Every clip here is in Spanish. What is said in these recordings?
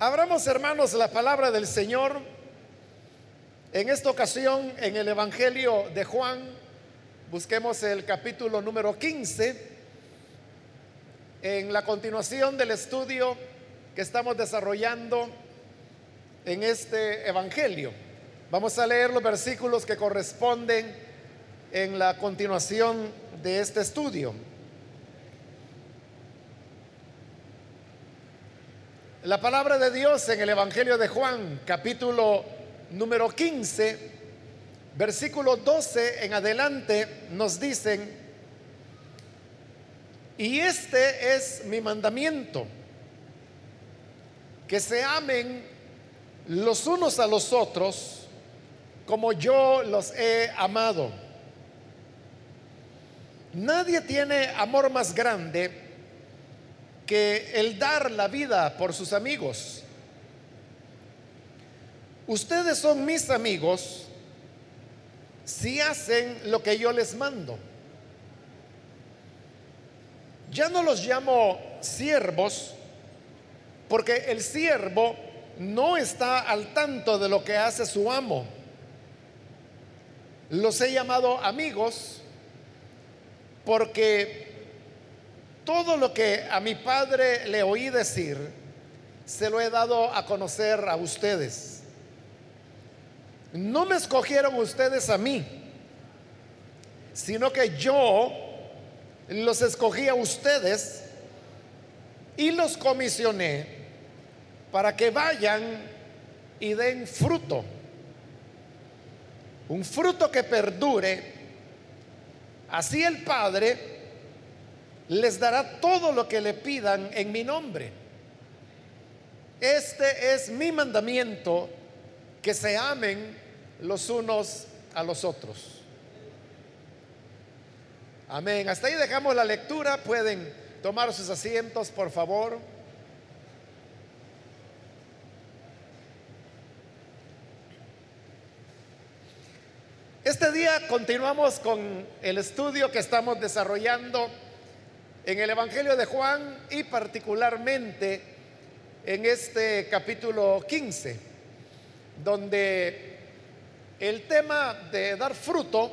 Abramos, hermanos, la palabra del Señor. En esta ocasión, en el Evangelio de Juan, busquemos el capítulo número 15, en la continuación del estudio que estamos desarrollando en este Evangelio. Vamos a leer los versículos que corresponden en la continuación de este estudio. La palabra de Dios en el Evangelio de Juan, capítulo número 15, versículo 12 en adelante, nos dicen, y este es mi mandamiento, que se amen los unos a los otros como yo los he amado. Nadie tiene amor más grande que el dar la vida por sus amigos. Ustedes son mis amigos si hacen lo que yo les mando. Ya no los llamo siervos porque el siervo no está al tanto de lo que hace su amo. Los he llamado amigos porque todo lo que a mi padre le oí decir, se lo he dado a conocer a ustedes. No me escogieron ustedes a mí, sino que yo los escogí a ustedes y los comisioné para que vayan y den fruto. Un fruto que perdure. Así el Padre les dará todo lo que le pidan en mi nombre. Este es mi mandamiento, que se amen los unos a los otros. Amén. Hasta ahí dejamos la lectura. Pueden tomar sus asientos, por favor. Este día continuamos con el estudio que estamos desarrollando en el Evangelio de Juan y particularmente en este capítulo 15, donde el tema de dar fruto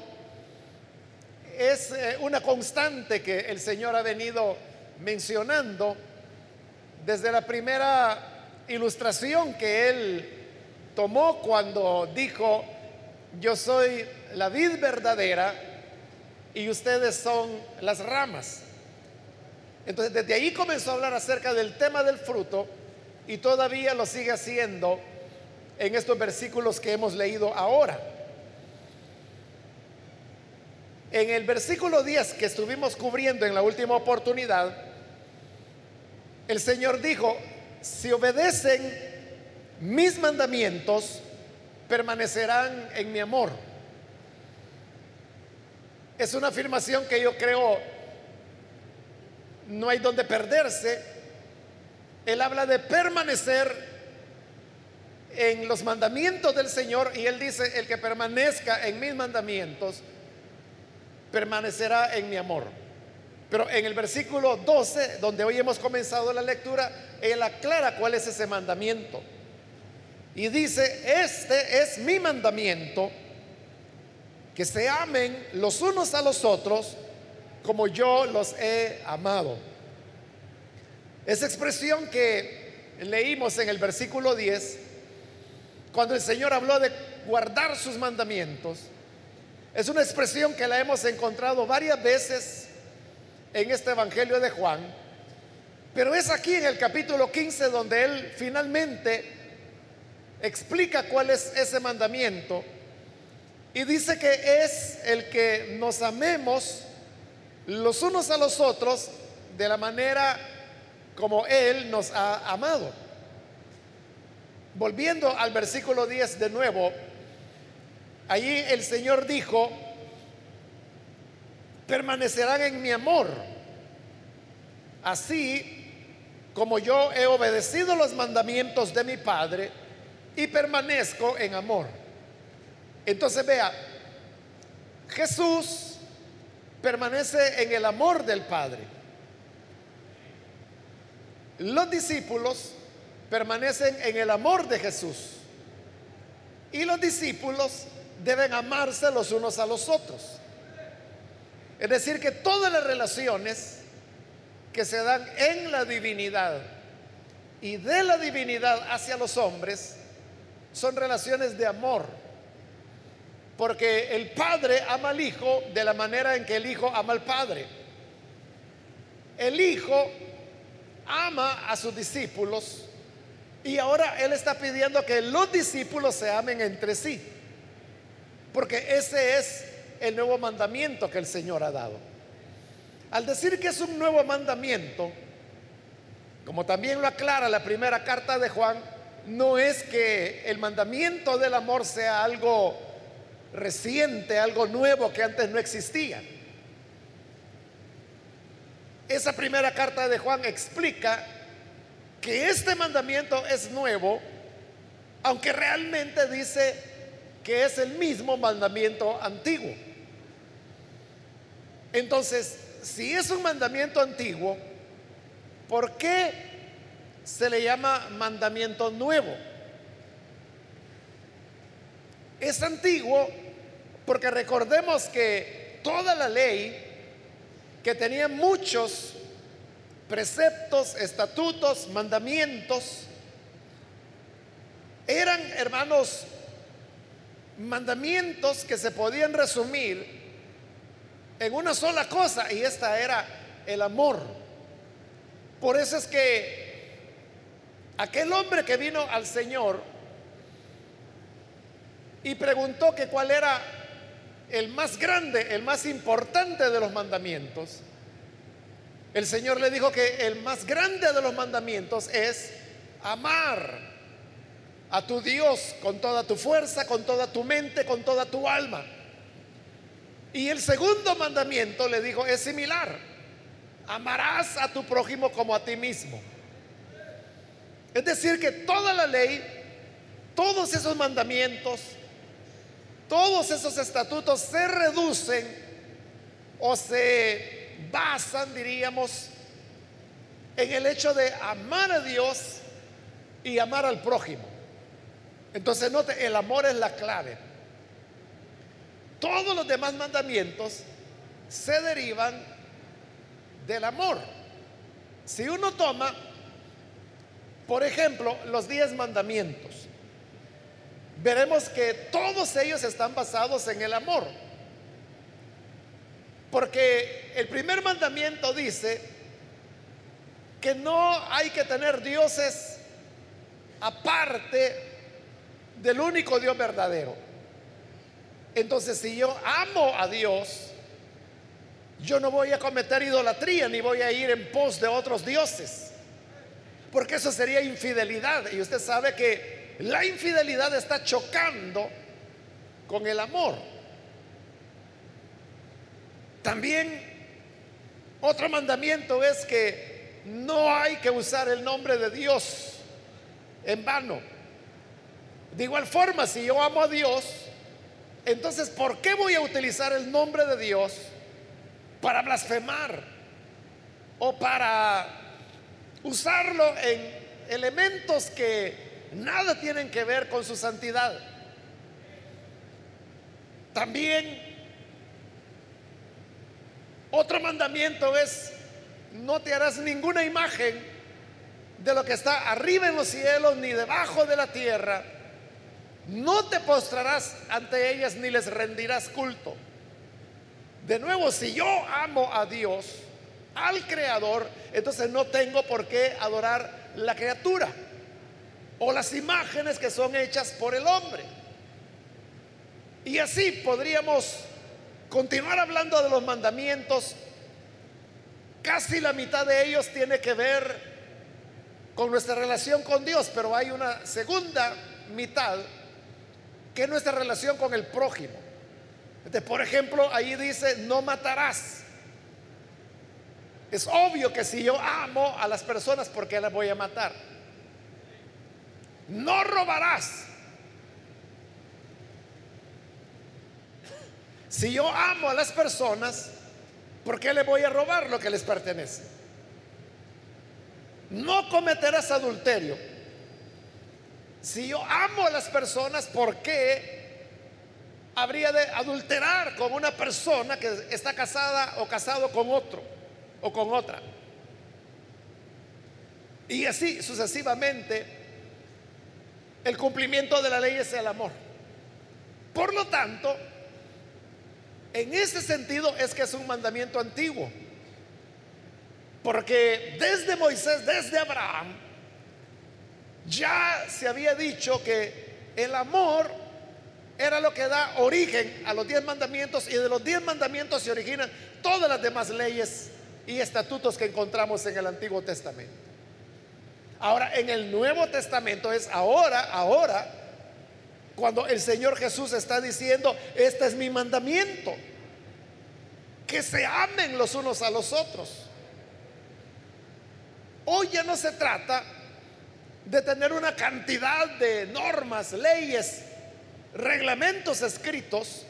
es eh, una constante que el Señor ha venido mencionando desde la primera ilustración que Él tomó cuando dijo, yo soy la vid verdadera y ustedes son las ramas. Entonces, desde ahí comenzó a hablar acerca del tema del fruto y todavía lo sigue haciendo en estos versículos que hemos leído ahora. En el versículo 10 que estuvimos cubriendo en la última oportunidad, el Señor dijo, si obedecen mis mandamientos, permanecerán en mi amor. Es una afirmación que yo creo no hay donde perderse. Él habla de permanecer en los mandamientos del Señor y él dice, el que permanezca en mis mandamientos, permanecerá en mi amor. Pero en el versículo 12, donde hoy hemos comenzado la lectura, él aclara cuál es ese mandamiento. Y dice, este es mi mandamiento, que se amen los unos a los otros como yo los he amado. Esa expresión que leímos en el versículo 10, cuando el Señor habló de guardar sus mandamientos, es una expresión que la hemos encontrado varias veces en este Evangelio de Juan, pero es aquí en el capítulo 15 donde Él finalmente explica cuál es ese mandamiento y dice que es el que nos amemos los unos a los otros de la manera como Él nos ha amado. Volviendo al versículo 10 de nuevo, allí el Señor dijo, permanecerán en mi amor, así como yo he obedecido los mandamientos de mi Padre y permanezco en amor. Entonces vea, Jesús permanece en el amor del Padre. Los discípulos permanecen en el amor de Jesús. Y los discípulos deben amarse los unos a los otros. Es decir, que todas las relaciones que se dan en la divinidad y de la divinidad hacia los hombres son relaciones de amor. Porque el Padre ama al Hijo de la manera en que el Hijo ama al Padre. El Hijo ama a sus discípulos y ahora Él está pidiendo que los discípulos se amen entre sí. Porque ese es el nuevo mandamiento que el Señor ha dado. Al decir que es un nuevo mandamiento, como también lo aclara la primera carta de Juan, no es que el mandamiento del amor sea algo reciente, algo nuevo que antes no existía. Esa primera carta de Juan explica que este mandamiento es nuevo, aunque realmente dice que es el mismo mandamiento antiguo. Entonces, si es un mandamiento antiguo, ¿por qué se le llama mandamiento nuevo? Es antiguo porque recordemos que toda la ley, que tenía muchos preceptos, estatutos, mandamientos, eran, hermanos, mandamientos que se podían resumir en una sola cosa y esta era el amor. Por eso es que aquel hombre que vino al Señor y preguntó que cuál era el más grande, el más importante de los mandamientos, el Señor le dijo que el más grande de los mandamientos es amar a tu Dios con toda tu fuerza, con toda tu mente, con toda tu alma. Y el segundo mandamiento le dijo es similar. Amarás a tu prójimo como a ti mismo. Es decir, que toda la ley, todos esos mandamientos, todos esos estatutos se reducen o se basan, diríamos, en el hecho de amar a Dios y amar al prójimo. Entonces, note, el amor es la clave. Todos los demás mandamientos se derivan del amor. Si uno toma, por ejemplo, los diez mandamientos, veremos que todos ellos están basados en el amor. Porque el primer mandamiento dice que no hay que tener dioses aparte del único Dios verdadero. Entonces, si yo amo a Dios, yo no voy a cometer idolatría ni voy a ir en pos de otros dioses. Porque eso sería infidelidad. Y usted sabe que la infidelidad está chocando con el amor. También otro mandamiento es que no hay que usar el nombre de Dios en vano. De igual forma, si yo amo a Dios, entonces, ¿por qué voy a utilizar el nombre de Dios para blasfemar o para usarlo en elementos que nada tienen que ver con su santidad? También otro mandamiento es, no te harás ninguna imagen de lo que está arriba en los cielos ni debajo de la tierra no te postrarás ante ellas ni les rendirás culto. De nuevo, si yo amo a Dios, al Creador, entonces no tengo por qué adorar la criatura o las imágenes que son hechas por el hombre. Y así podríamos continuar hablando de los mandamientos. Casi la mitad de ellos tiene que ver con nuestra relación con Dios, pero hay una segunda mitad que es nuestra relación con el prójimo. por ejemplo, ahí dice, no matarás. Es obvio que si yo amo a las personas, ¿por qué las voy a matar? No robarás. Si yo amo a las personas, ¿por qué le voy a robar lo que les pertenece? No cometerás adulterio. Si yo amo a las personas, ¿por qué habría de adulterar con una persona que está casada o casado con otro o con otra? Y así sucesivamente, el cumplimiento de la ley es el amor. Por lo tanto, en ese sentido es que es un mandamiento antiguo. Porque desde Moisés, desde Abraham, ya se había dicho que el amor era lo que da origen a los diez mandamientos y de los diez mandamientos se originan todas las demás leyes y estatutos que encontramos en el Antiguo Testamento. Ahora, en el Nuevo Testamento es ahora, ahora, cuando el Señor Jesús está diciendo, este es mi mandamiento, que se amen los unos a los otros. Hoy ya no se trata de tener una cantidad de normas, leyes, reglamentos escritos,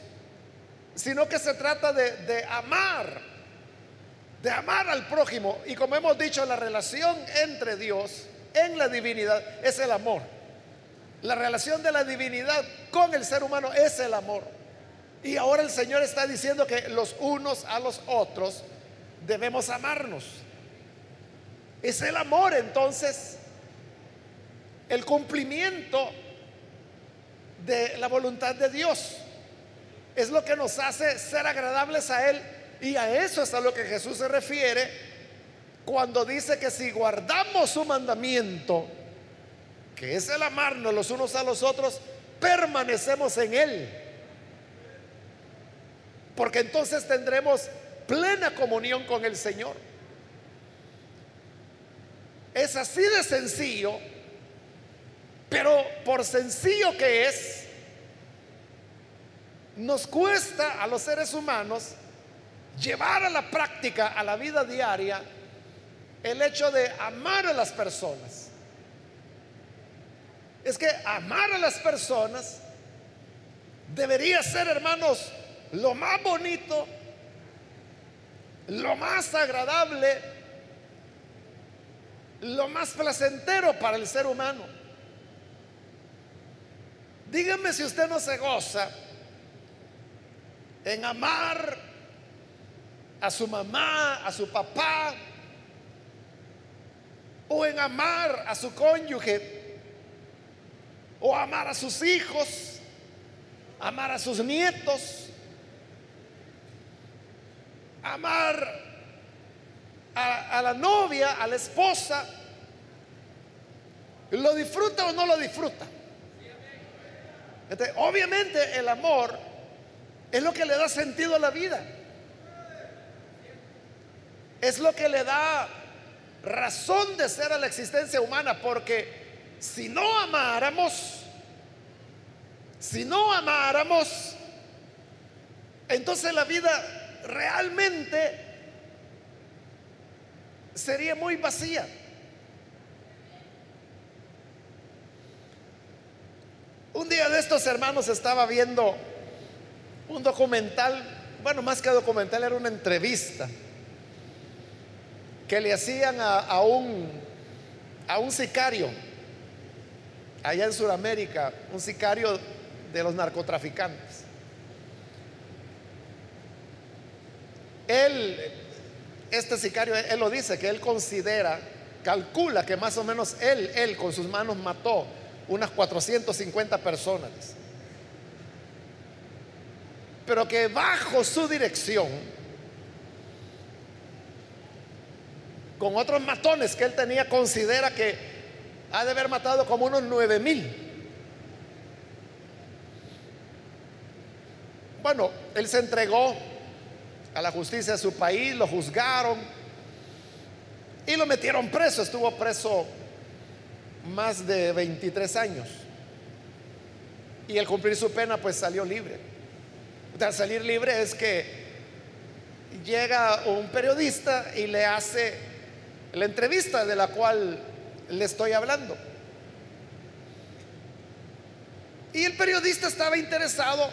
sino que se trata de, amar, de amar al prójimo. Y como hemos dicho, la relación entre Dios en la divinidad es el amor. La relación de la divinidad con el ser humano es el amor. Y ahora el Señor está diciendo que los unos a los otros debemos amarnos. Es el amor entonces el cumplimiento de la voluntad de Dios. Es lo que nos hace ser agradables a Él. Y a eso es a lo que Jesús se refiere cuando dice que si guardamos su mandamiento, que es el amarnos los unos a los otros, permanecemos en Él. Porque entonces tendremos plena comunión con el Señor. Es así de sencillo, pero por sencillo que es, nos cuesta a los seres humanos llevar a la práctica, a la vida diaria, el hecho de amar a las personas. Es que amar a las personas debería ser, hermanos, lo más bonito, lo más agradable lo más placentero para el ser humano. Dígame si usted no se goza en amar a su mamá, a su papá, o en amar a su cónyuge, o amar a sus hijos, amar a sus nietos, amar a, la novia, a la esposa, ¿lo disfruta o no lo disfruta? obviamente el amor es lo que le da sentido a la vida. Es lo que le da razón de ser a la existencia humana, porque si no amáramos, si no amáramos, entonces la vida realmente sería muy vacía. Un día de estos hermanos estaba viendo un documental, bueno, más que documental, era una entrevista que le hacían a, un, a un sicario allá en Sudamérica, un sicario de los narcotraficantes. Él este sicario, él lo dice, que él considera, calcula que más o menos él, él con sus manos mató unas 450 personas. Pero que bajo su dirección, con otros matones que él tenía, considera que ha de haber matado como unos 9 mil. Bueno, él se entregó a la justicia de su país, lo juzgaron y lo metieron preso. Estuvo preso más de 23 años. Y al cumplir su pena, pues salió libre. Al salir libre es que llega un periodista y le hace la entrevista de la cual le estoy hablando. Y el periodista estaba interesado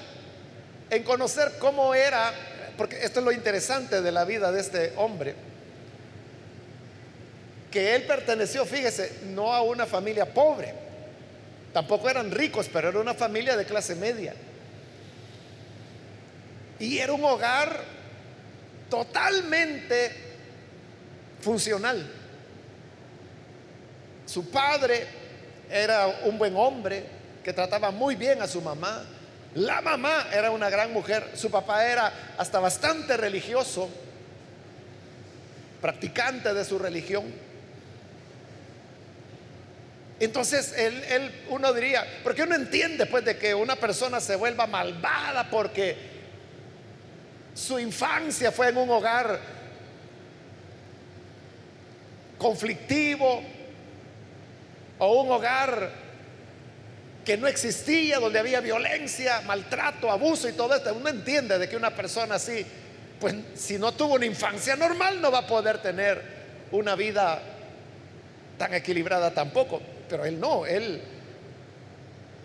en conocer cómo era porque esto es lo interesante de la vida de este hombre, que él perteneció, fíjese, no a una familia pobre, Tampoco eran ricos, pero era una familia de clase media. Y era un hogar totalmente funcional. Su padre era un buen hombre que trataba muy bien a su mamá. La mamá era una gran mujer. Su papá era hasta bastante religioso, practicante de su religión. Entonces él, uno diría, porque uno entiende pues de que una persona se vuelva malvada porque su infancia fue en un hogar conflictivo o un hogar que no existía, donde había violencia, maltrato, abuso y todo esto. Uno entiende de que una persona así, pues si no tuvo una infancia normal, no va a poder tener una vida tan equilibrada tampoco. Pero él no, él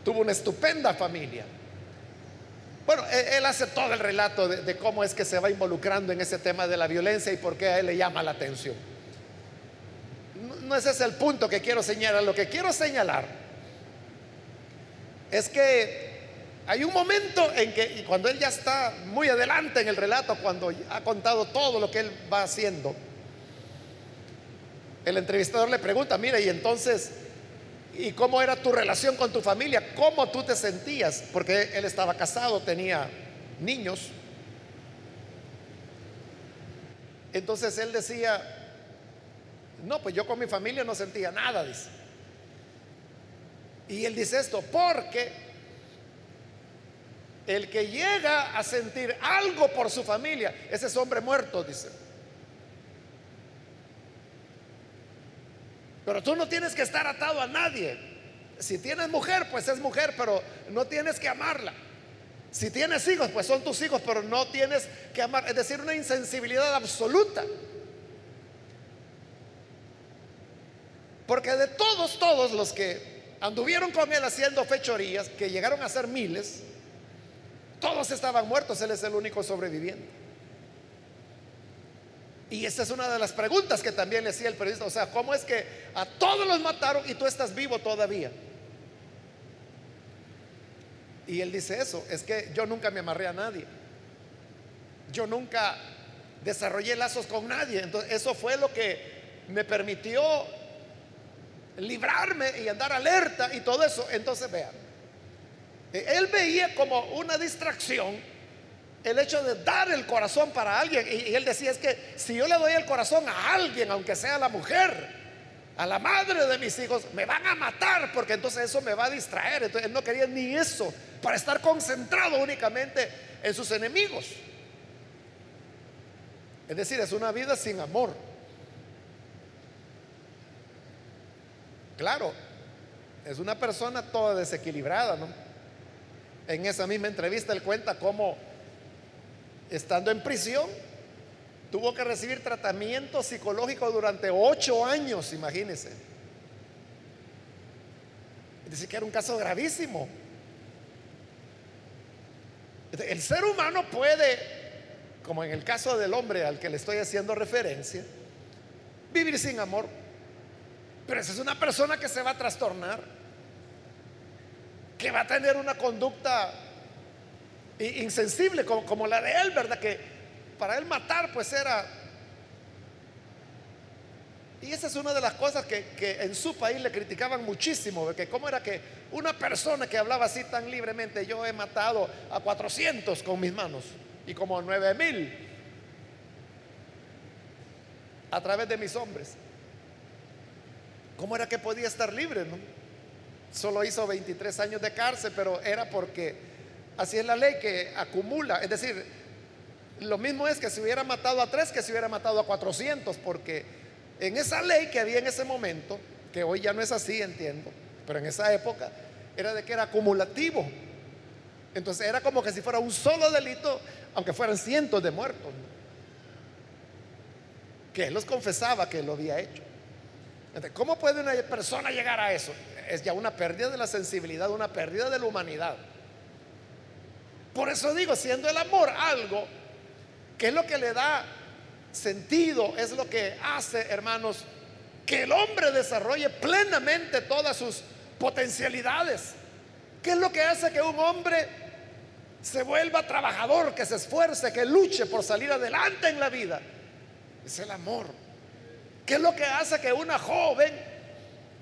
tuvo una estupenda familia. Bueno, e-, él, hace todo el relato de, cómo es que se va involucrando en ese tema de la violencia y por qué a él le llama la atención. No, ese es el punto que quiero señalar. Lo que quiero señalar es que hay un momento en que, y cuando él ya está muy adelante en el relato, cuando ha contado todo lo que él va haciendo, el entrevistador le pregunta, mira, y entonces, ¿y cómo era tu relación con tu familia? ¿Cómo tú te sentías? Porque él estaba casado, tenía niños. Entonces él decía, no, pues yo con mi familia no sentía nada, dice. Y él dice esto, porque el que llega a sentir algo por su familia, ese es hombre muerto, dice. Pero tú no tienes que estar atado a nadie. Si tienes mujer, pues es mujer, pero no tienes que amarla. Si tienes hijos, pues son tus hijos, pero no tienes que amar. Es decir, una insensibilidad absoluta. Porque de todos, todos los que anduvieron con él haciendo fechorías, que llegaron a ser miles, todos estaban muertos, él es el único sobreviviente. Y esa es una de las preguntas que también le hacía el periodista. O sea, ¿cómo es que a todos los mataron y tú estás vivo todavía? Y él dice eso, es que yo nunca me amarré a nadie. Yo nunca desarrollé lazos con nadie. Entonces, eso fue lo que me permitió librarme y andar alerta y todo eso. Entonces, vean, él veía como una distracción el hecho de dar el corazón para alguien. Y, él decía, es que si yo le doy el corazón a alguien, aunque sea la mujer, a la madre de mis hijos, me van a matar porque entonces eso me va a distraer. Entonces él no quería ni eso para estar concentrado únicamente en sus enemigos. Es decir, es una vida sin amor. Claro, es una persona toda desequilibrada, ¿no? En esa misma entrevista él cuenta cómo estando en prisión, tuvo que recibir tratamiento psicológico durante ocho años, imagínense. Dice que era un caso gravísimo. El ser humano puede, como en el caso del hombre al que le estoy haciendo referencia, vivir sin amor. Pero esa es una persona que se va a trastornar, que va a tener una conducta insensible como, la de él, ¿verdad? Que para él matar pues era... Y esa es una de las cosas que, en su país le criticaban muchísimo, que cómo era que una persona que hablaba así tan libremente, yo he matado a 400 con mis manos y como 9 mil a través de mis hombres. ¿Cómo era que podía estar libre? No? Solo hizo 23 años de cárcel, pero era porque Así es la ley que acumula. Es decir, lo mismo es que si hubiera matado a tres que si hubiera matado a 400, porque en esa ley que había en ese momento, que hoy ya no es así, entiendo, pero en esa época era de que era acumulativo. Entonces era como que si fuera un solo delito, aunque fueran cientos de muertos. Que él los confesaba que lo había hecho. ¿Cómo puede una persona llegar a eso? Es ya una pérdida de la sensibilidad, una pérdida de la humanidad. Por eso digo, siendo el amor algo que es lo que le da sentido, es lo que hace, hermanos, que el hombre desarrolle plenamente todas sus potencialidades. ¿Qué es lo que hace que un hombre se vuelva trabajador, que se esfuerce, que luche por salir adelante en la vida? Es el amor. ¿Qué es lo que hace que una joven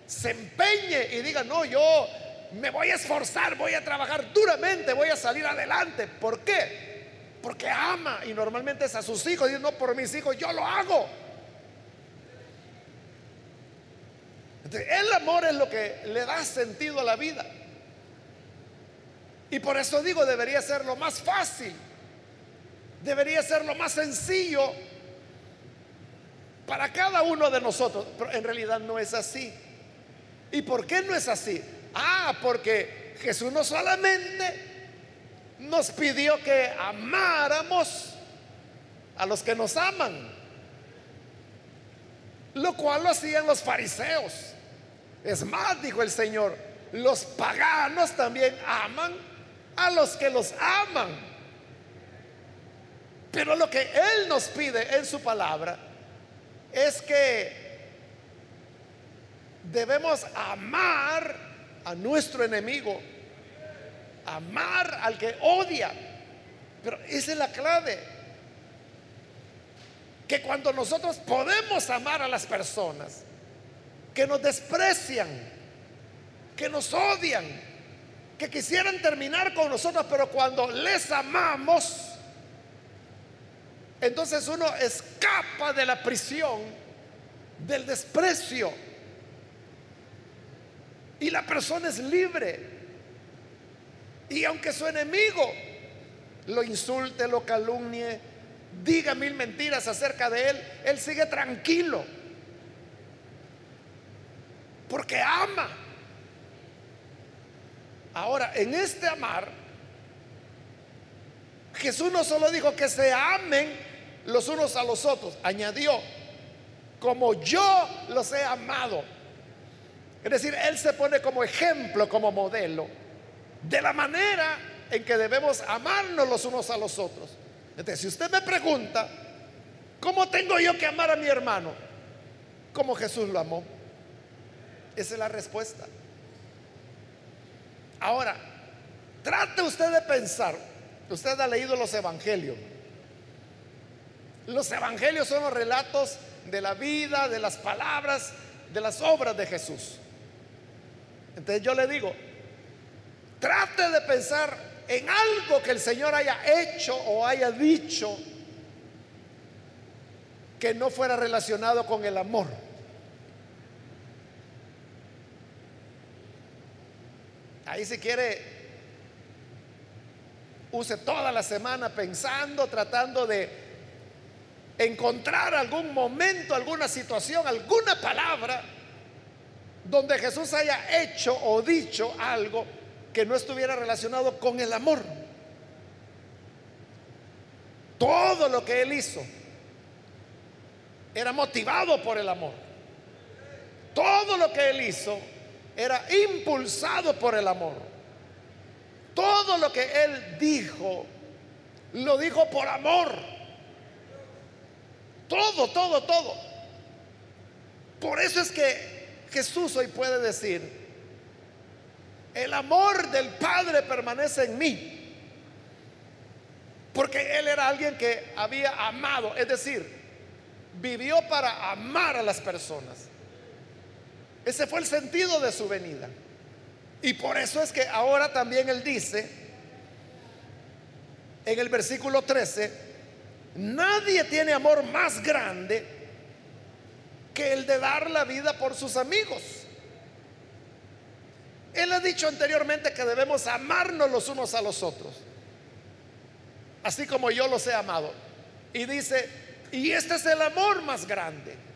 se empeñe y diga, no, yo me voy a esforzar, voy a trabajar duramente, voy a salir adelante? ¿Por qué? Porque ama y normalmente es a sus hijos. Dice, no, por mis hijos yo lo hago. el amor es lo que le da sentido a la vida. Y por eso digo, debería ser lo más fácil, debería ser lo más sencillo para cada uno de nosotros. Pero en realidad no es así. ¿Y por qué no es así? Ah, porque Jesús no solamente nos pidió que amáramos a los que nos aman, lo cual lo hacían los fariseos. Es más, dijo el Señor, los paganos también aman a los que los aman. Pero lo que Él nos pide en su palabra es que debemos amar a nuestro enemigo, amar al que odia. Pero esa es la clave. Que cuando nosotros podemos amar a las personas, que nos desprecian, que nos odian, que quisieran terminar con nosotros, pero cuando les amamos, entonces uno escapa de la prisión, del desprecio, y la persona es libre. Y aunque su enemigo lo insulte, lo calumnie, diga mil mentiras acerca de él, él sigue tranquilo porque ama. Ahora, en este amar, Jesús no solo dijo que se amen los unos a los otros, añadió, como yo los he amado. Es decir, Él se pone como ejemplo, como modelo, de la manera en que debemos amarnos los unos a los otros. Entonces, si usted me pregunta, ¿cómo tengo yo que amar a mi hermano? Como Jesús lo amó. Esa es la respuesta. Ahora, trate usted de pensar, usted ha leído los evangelios. Los evangelios son los relatos de la vida, de las palabras, de las obras de Jesús. Entonces yo le digo, trate de pensar en algo que el Señor haya hecho o haya dicho que no fuera relacionado con el amor. Ahí si quiere, use toda la semana pensando, tratando de encontrar algún momento, alguna situación, alguna palabra donde Jesús haya hecho o dicho algo que no estuviera relacionado con el amor. Todo lo que él hizo era motivado por el amor. Todo lo que él hizo era impulsado por el amor. Todo lo que él dijo, lo dijo por amor. Todo, todo, todo. Por eso es que Jesús hoy puede decir, el amor del Padre permanece en mí. Porque Él era alguien que había amado, es decir, vivió para amar a las personas. Ese fue el sentido de su venida. Y por eso es que ahora también Él dice, en el versículo 13, nadie tiene amor más grande que el de dar la vida por sus amigos. Él ha dicho anteriormente que debemos amarnos los unos a los otros, así como yo los he amado. Y dice, y este es el amor más grande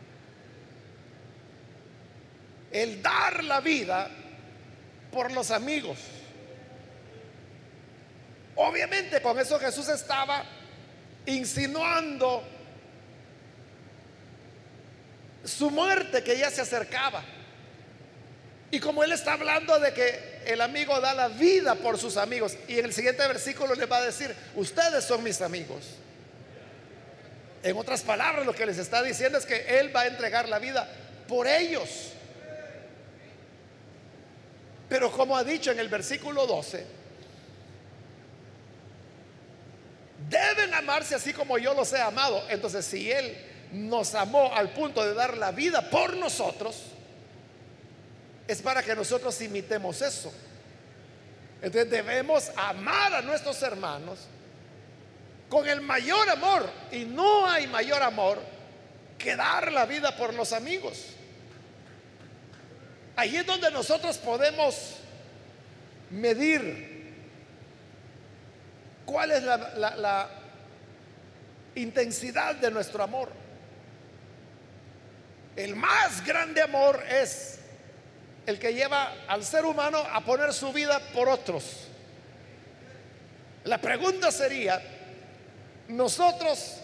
el dar la vida por los amigos. Obviamente con eso Jesús estaba insinuando su muerte que ya se acercaba. Y como él está hablando de que el amigo da la vida por sus amigos, y en el siguiente versículo le va a decir, ustedes son mis amigos. En otras palabras, lo que les está diciendo es que él va a entregar la vida por ellos. Pero como ha dicho en el versículo 12, deben amarse así como yo los he amado. Entonces, si Él nos amó al punto de dar la vida por nosotros, es para que nosotros imitemos eso. Entonces debemos amar a nuestros hermanos con el mayor amor. Y no hay mayor amor que dar la vida por los amigos. Ahí es donde nosotros podemos medir cuál es la, intensidad de nuestro amor. El más grande amor es el que lleva al ser humano a poner su vida por otros. La pregunta sería, ¿nosotros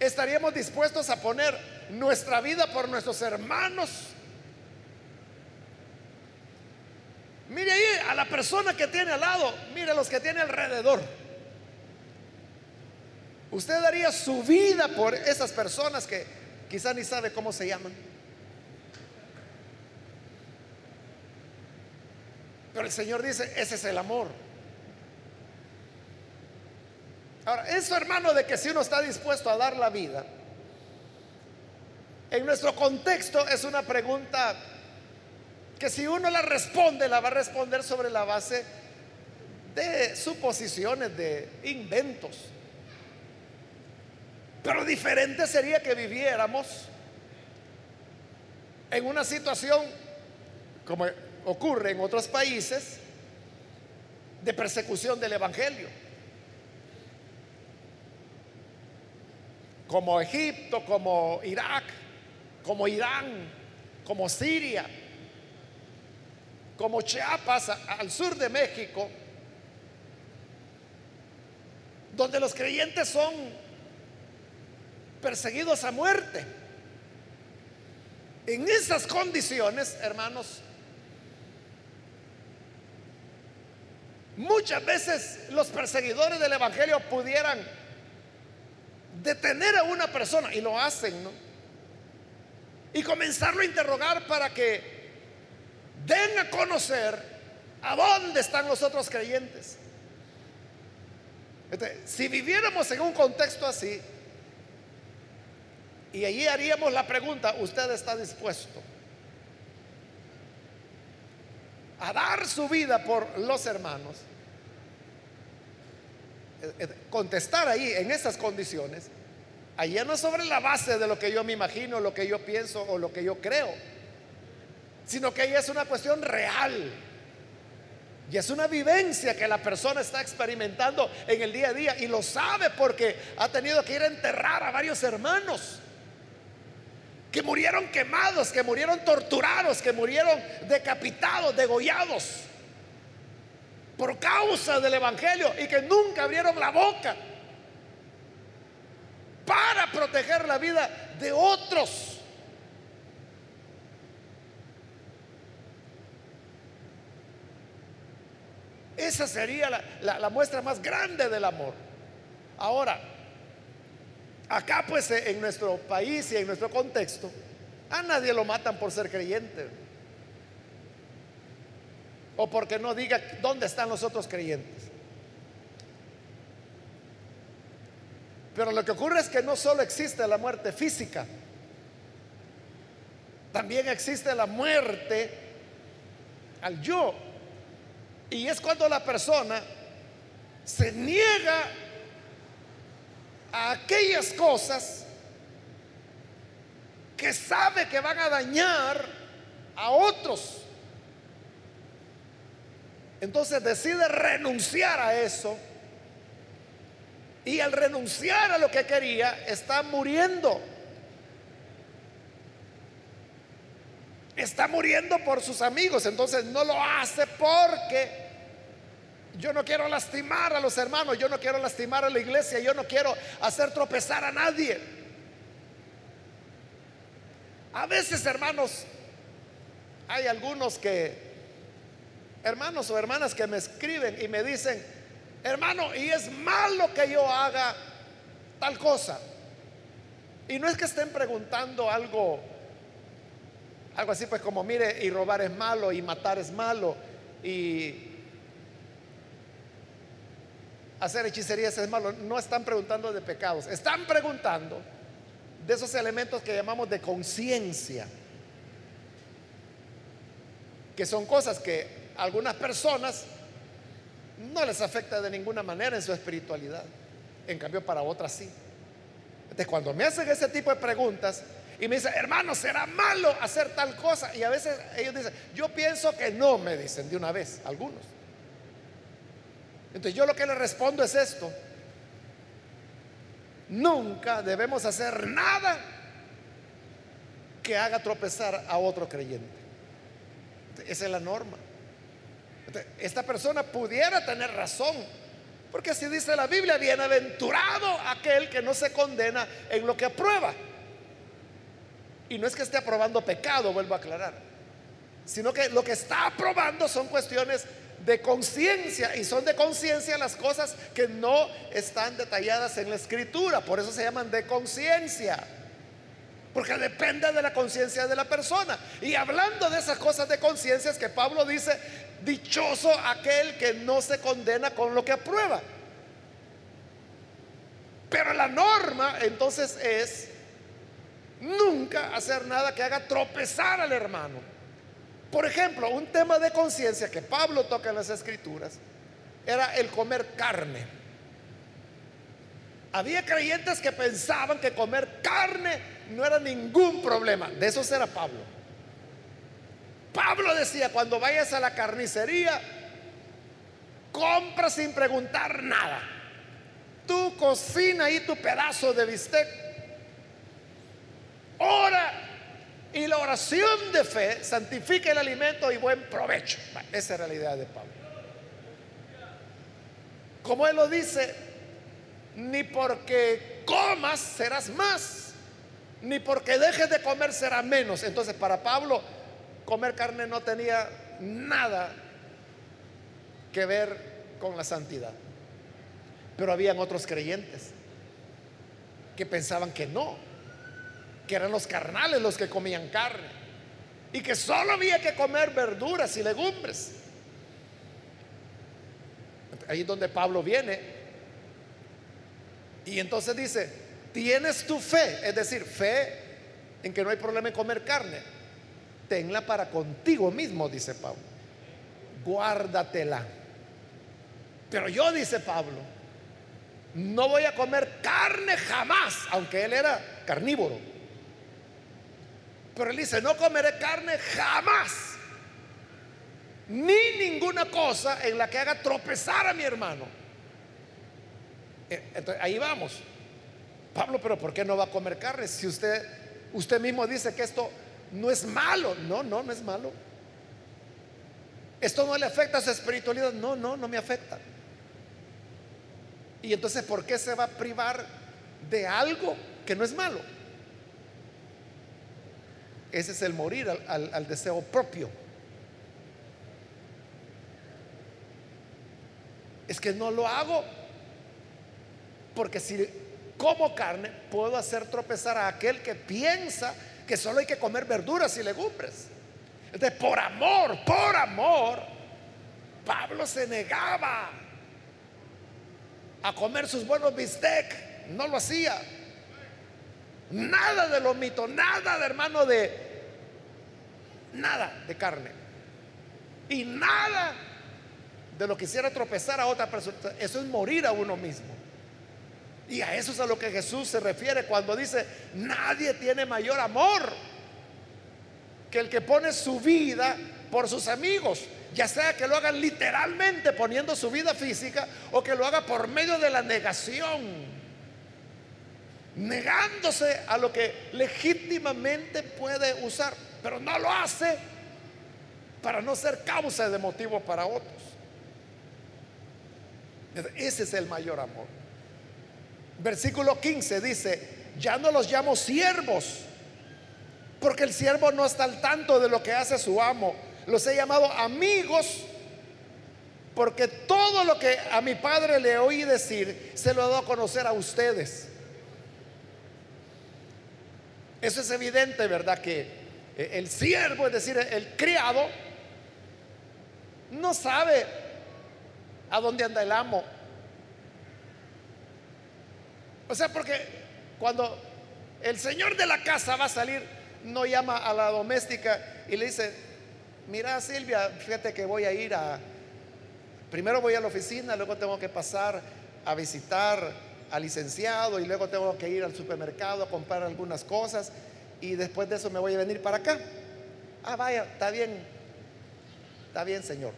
estaríamos dispuestos a poner nuestra vida por nuestros hermanos? Mire ahí a la persona que tiene al lado, mire a los que tiene alrededor. Usted daría su vida por esas personas que quizá ni sabe cómo se llaman. Pero el Señor dice, ese es el amor. Ahora, eso hermano de que si uno está dispuesto a dar la vida, en nuestro contexto es una pregunta que si uno la responde, la va a responder sobre la base de suposiciones, de inventos. Pero diferente sería que viviéramos en una situación como ocurre en otros países de persecución del Evangelio, como Egipto, como Irak, como Irán, como Siria, como Chiapas al sur de México, donde los creyentes son perseguidos a muerte. En esas condiciones, hermanos, Muchas veces los perseguidores del Evangelio pudieran detener a una persona, y lo hacen, ¿no? Y comenzarlo a interrogar para que den a conocer a dónde están los otros creyentes. Este, si viviéramos en un contexto así, y allí haríamos la pregunta, ¿usted está dispuesto a dar su vida por los hermanos, eh, eh, contestar ahí en esas condiciones, allá no sobre la base de lo que yo me imagino, lo que yo pienso o lo que yo creo, sino que ahí es una cuestión real. Y es una vivencia que la persona está experimentando en el día a día y lo sabe porque ha tenido que ir a enterrar a varios hermanos que murieron quemados, que murieron torturados, que murieron decapitados, degollados por causa del Evangelio y que nunca abrieron la boca para proteger la vida de otros. Esa sería la, muestra más grande del amor. Ahora, Acá pues en nuestro país y en nuestro contexto, a nadie lo matan por ser creyente. O porque no diga dónde están los otros creyentes. Pero lo que ocurre es que no solo existe la muerte física, también existe la muerte al yo. Y es cuando la persona se niega a aquellas cosas que sabe que van a dañar a otros. Entonces decide renunciar a eso. Y al renunciar a lo que quería, está muriendo. Está muriendo por sus amigos. Entonces no lo hace porque yo no quiero lastimar a los hermanos, yo no quiero lastimar a la iglesia, yo no quiero hacer tropezar a nadie. A veces, hermanos, hay algunos que, hermanos o hermanas que me escriben y me dicen, hermano, y es malo que yo haga tal cosa. Y no es que estén preguntando algo Algo así pues como, mire, y robar es malo, y matar es malo, y hacer hechicerías es malo. No están preguntando de pecados, están preguntando de esos elementos que llamamos de conciencia, que son cosas que a algunas personas no les afecta de ninguna manera en su espiritualidad, en cambio para otras sí. Entonces cuando me hacen ese tipo de preguntas y me dicen, hermano, ¿será malo hacer tal cosa? Y a veces ellos dicen, yo pienso que no, me dicen de una vez, algunos. Entonces yo lo que les respondo es esto, Nunca debemos hacer nada que haga tropezar a otro creyente. Esa es la norma. Esta persona pudiera tener razón, porque si dice la Biblia, bienaventurado aquel que no se condena en lo que aprueba. Y no es que esté aprobando pecado, vuelvo a aclarar, sino que lo que está aprobando son cuestiones de conciencia y son de conciencia las cosas que no están detalladas en la escritura, por eso se llaman de conciencia. Porque depende de la conciencia de la persona. Y hablando de esas cosas de conciencia es que Pablo dice, dichoso aquel que no se condena con lo que aprueba. Pero la norma entonces es nunca hacer nada que haga tropezar al hermano. Por ejemplo, un tema de conciencia que Pablo toca en las escrituras era el comer carne. Había creyentes que pensaban que comer carne no era ningún problema. De eso era Pablo. Pablo decía, cuando vayas a la carnicería, compra sin preguntar nada. Tú cocina ahí tu pedazo de bistec. Ora y la oración de fe santifica el alimento y buen provecho. Esa era la idea de Pablo. Como él lo dice, ni porque comas serás más, ni porque dejes de comer será menos. Entonces para Pablo comer carne no tenía nada que ver con la santidad. Pero habían otros creyentes que pensaban que no, que eran los carnales los que comían carne y que solo había que comer verduras y legumbres. Ahí es donde Pablo viene y entonces dice, tienes tu fe, es decir, fe en que no hay problema en comer carne, tenla para contigo mismo, dice Pablo, guárdatela. Pero yo, dice Pablo, no voy a comer carne jamás, aunque él era carnívoro. Pero él dice, no comeré carne jamás. Ni ninguna cosa en la que haga tropezar a mi hermano. Eh, entonces, ahí vamos. Pablo, pero ¿por qué no va a comer carne? Si usted, usted mismo dice que esto no es malo. No, no, no es malo. Esto no le afecta a su espiritualidad. No, no, no me afecta. Y entonces, ¿por qué se va a privar de algo que no es malo? Ese es el morir al, deseo propio. Es que no lo hago porque si como carne puedo hacer tropezar a aquel que piensa que solo hay que comer verduras y legumbres. Entonces, por amor, por amor, Pablo se negaba a comer sus buenos bistec. No lo hacía. Nada de lo mito, nada de hermano de nada de carne. Y nada de lo que hiciera tropezar a otra persona. Eso es morir a uno mismo. Y a eso es a lo que Jesús se refiere cuando dice, nadie tiene mayor amor que el que pone su vida por sus amigos. Ya sea que lo haga literalmente poniendo su vida física o que lo haga por medio de la negación. Negándose a lo que legítimamente puede usar pero no lo hace para no ser causa de motivo para otros. Ese es el mayor amor. Versículo 15 dice, ya no los llamo siervos, porque el siervo no está al tanto de lo que hace su amo. Los he llamado amigos, porque todo lo que a mi padre le oí decir, se lo he dado a conocer a ustedes. Eso es evidente, ¿verdad? Que el siervo, es decir, el criado, no sabe a dónde anda el amo. O sea, porque cuando el señor de la casa va a salir, no llama a la doméstica y le dice, mira Silvia, fíjate que voy a ir a, primero voy a la oficina, luego tengo que pasar a visitar al licenciado y luego tengo que ir al supermercado a comprar algunas cosas y después de eso me voy a venir para acá. Ah, vaya, está bien, está bien, señor.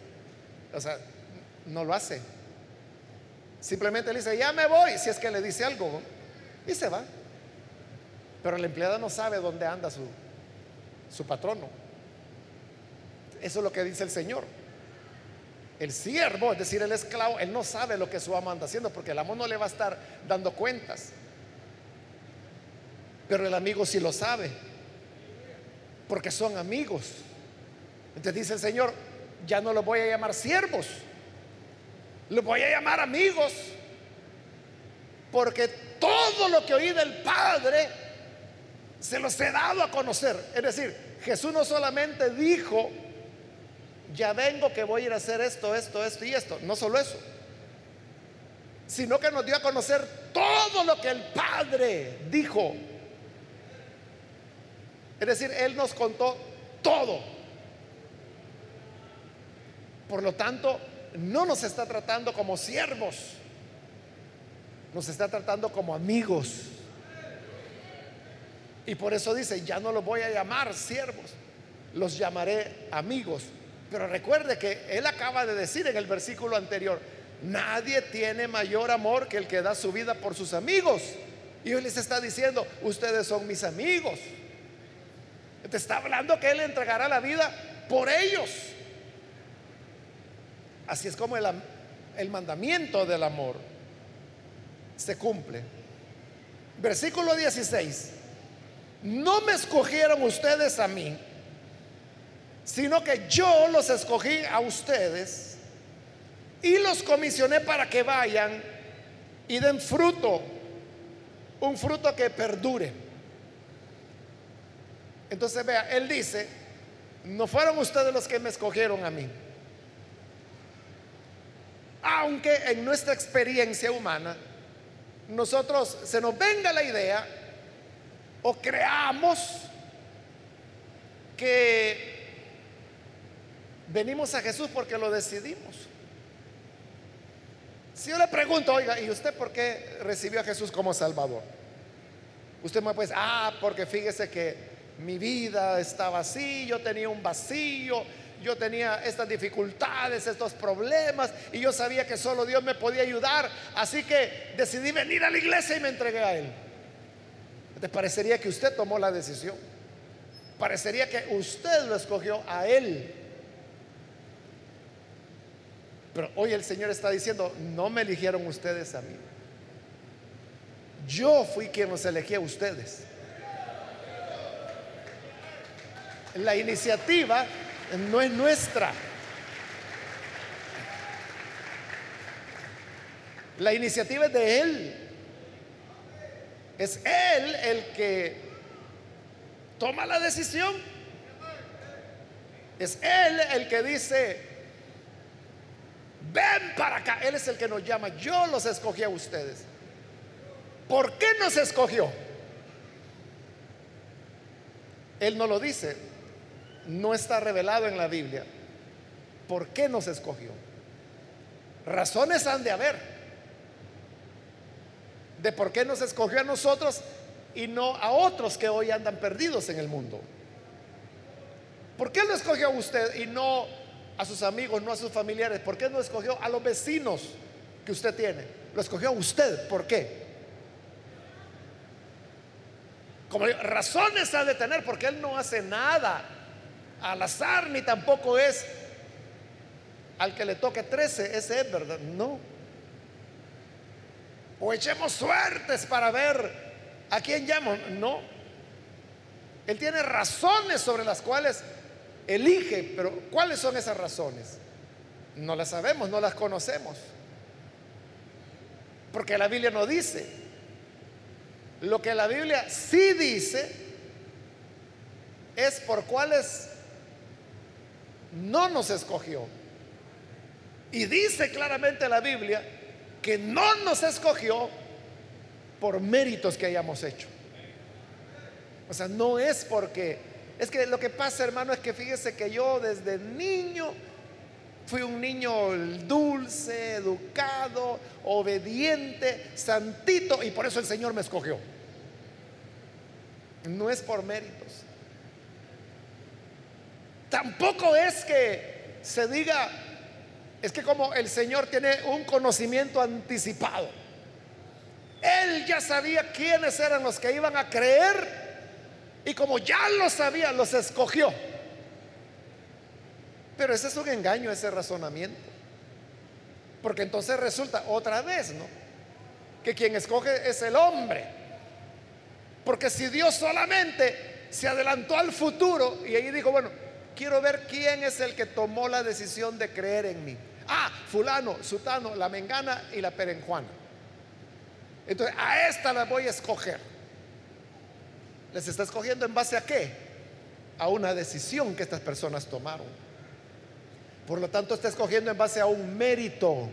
O sea, no lo hace. Simplemente le dice, ya me voy, si es que le dice algo, y se va. Pero la empleada no sabe dónde anda su, su patrono. Eso es lo que dice el Señor. El siervo, es decir, el esclavo, él no sabe lo que su amo anda haciendo porque el amo no le va a estar dando cuentas. Pero el amigo sí lo sabe, porque son amigos. Entonces dice el Señor, ya no los voy a llamar siervos, los voy a llamar amigos, porque todo lo que oí del Padre se los he dado a conocer. Es decir, Jesús no solamente dijo, ya vengo que voy a ir a hacer esto, esto, esto y esto. No solo eso, sino que nos dio a conocer todo lo que el Padre dijo. Es decir, Él nos contó todo. Por lo tanto, no nos está tratando como siervos, nos está tratando como amigos. Y por eso dice, ya no los voy a llamar siervos, los llamaré amigos. Pero recuerde que él acaba de decir en el versículo anterior, nadie tiene mayor amor que el que da su vida por sus amigos. Y hoy les está diciendo, ustedes son mis amigos. Te está hablando que él entregará la vida por ellos. Así es como el, el mandamiento del amor se cumple. Versículo 16. No me escogieron ustedes a mí sino que yo los escogí a ustedes y los comisioné para que vayan y den fruto, un fruto que perdure. Entonces vea, él dice, no fueron ustedes los que me escogieron a mí. Aunque en nuestra experiencia humana nosotros se nos venga la idea o creamos que Venimos a Jesús porque lo decidimos. Si yo le pregunto, oiga, ¿y usted por qué recibió a Jesús como Salvador? Usted me puede decir, ah, porque fíjese que mi vida estaba así, yo tenía un vacío, yo tenía estas dificultades, estos problemas, y yo sabía que solo Dios me podía ayudar, así que decidí venir a la iglesia y me entregué a Él. ¿Te parecería que usted tomó la decisión? Parecería que usted lo escogió a Él pero hoy el Señor está diciendo, no me eligieron ustedes a mí. Yo fui quien los elegí a ustedes. La iniciativa no es nuestra. La iniciativa es de Él. Es Él el que toma la decisión. Es Él el que dice, ven para acá. Él es el que nos llama. Yo los escogí a ustedes. ¿Por qué nos escogió? Él no lo dice. No está revelado en la Biblia. ¿Por qué nos escogió? Razones han de haber. De por qué nos escogió a nosotros y no a otros que hoy andan perdidos en el mundo. ¿Por qué lo escogió a usted y no a sus amigos, no a sus familiares? ¿Por qué no escogió a los vecinos que usted tiene? Lo escogió a usted. ¿Por qué? Como razones ha de tener, porque Él no hace nada al azar, ni tampoco es al que le toque 13, ese es verdad. No. O echemos suertes para ver a quién llamo. No. Él tiene razones sobre las cuales elige, pero ¿cuáles son esas razones? No las sabemos, no las conocemos. Porque la Biblia no dice. Lo que la Biblia sí dice es por cuáles no nos escogió. Y dice claramente la Biblia que no nos escogió por méritos que hayamos hecho. O sea, no es porque, es que lo que pasa hermano es que fíjese que yo desde niño fui un niño dulce, educado, obediente, santito y por eso el Señor me escogió. No es por méritos. Tampoco es que se diga, es que como el Señor tiene un conocimiento anticipado, Él ya sabía quiénes eran los que iban a creer y como ya lo sabía, los escogió. Pero ese es un engaño, ese razonamiento. Porque entonces resulta otra vez, ¿no? Que quien escoge es el hombre. Porque si Dios solamente se adelantó al futuro y ahí dijo, bueno, quiero ver quién es el que tomó la decisión de creer en mí. Ah, fulano, sutano, la mengana y la perenjuana. Entonces, a esta la voy a escoger. ¿Les está escogiendo en base a qué? A una decisión que estas personas tomaron. Por lo tanto, está escogiendo en base a un mérito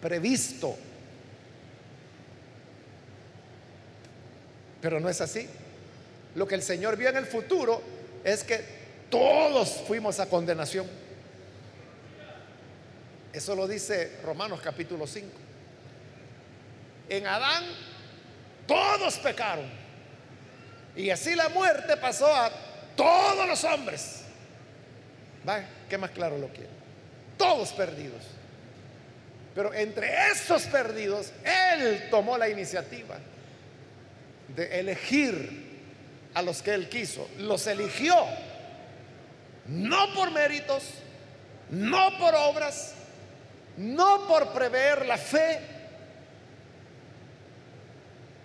previsto. Pero no es así. Lo que el Señor vio en el futuro es que todos fuimos a condenación. Eso lo dice Romanos capítulo 5. En Adán todos pecaron. Y así la muerte pasó a todos los hombres. ¿Va? ¿Qué más claro lo quiere? Todos perdidos. Pero entre esos perdidos, Él tomó la iniciativa de elegir a los que Él quiso. Los eligió no por méritos, no por obras, no por prever la fe,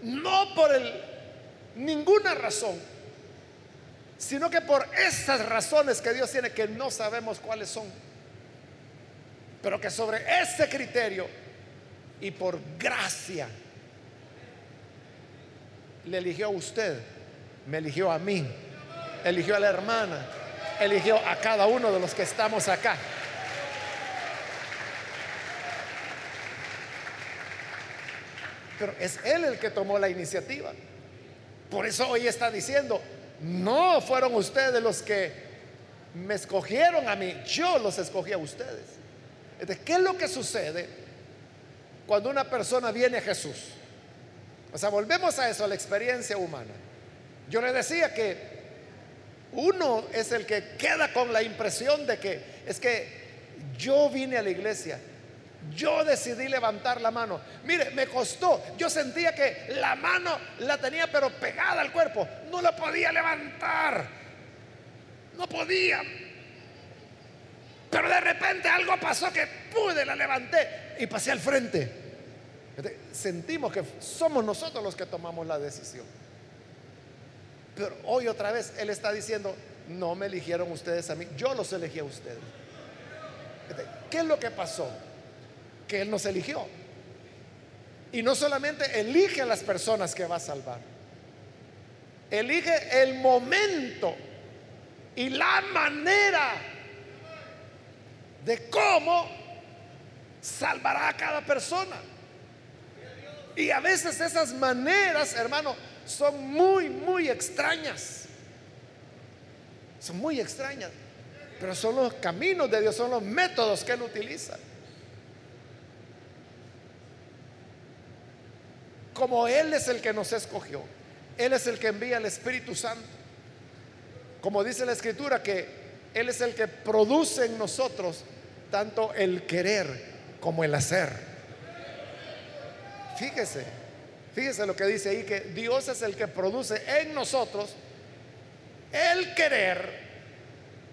no por ninguna razón, sino que por esas razones que Dios tiene que no sabemos cuáles son, pero que sobre ese criterio y por gracia le eligió a usted, me eligió a mí, eligió a la hermana, eligió a cada uno de los que estamos acá. Pero es Él el que tomó la iniciativa. Por eso hoy está diciendo, no fueron ustedes los que me escogieron a mí, yo los escogí a ustedes. Entonces, ¿qué es lo que sucede cuando una persona viene a Jesús? O sea, volvemos a eso, a la experiencia humana. Yo le decía que uno es el que queda con la impresión de que es que yo vine a la iglesia, yo decidí levantar la mano. Mire, me costó. Yo sentía que la mano la tenía pero pegada al cuerpo. No la podía levantar. No podía. Pero de repente algo pasó que pude, la levanté y pasé al frente. Sentimos que somos nosotros los que tomamos la decisión. Pero hoy otra vez Él está diciendo, no me eligieron ustedes a mí, yo los elegí a ustedes. ¿Qué es lo que pasó? Que Él nos eligió. Y no solamente elige a las personas que va a salvar, elige el momento y la manera de cómo salvará a cada persona. Y a veces esas maneras, hermano, son muy, muy extrañas. Son muy extrañas. Pero son los caminos de Dios, son los métodos que Él utiliza. Como Él es el que nos escogió, Él es el que envía el Espíritu Santo. Como dice la Escritura, que Él es el que produce en nosotros tanto el querer como el hacer. Fíjese. Fíjese lo que dice ahí, que Dios es el que produce en nosotros el querer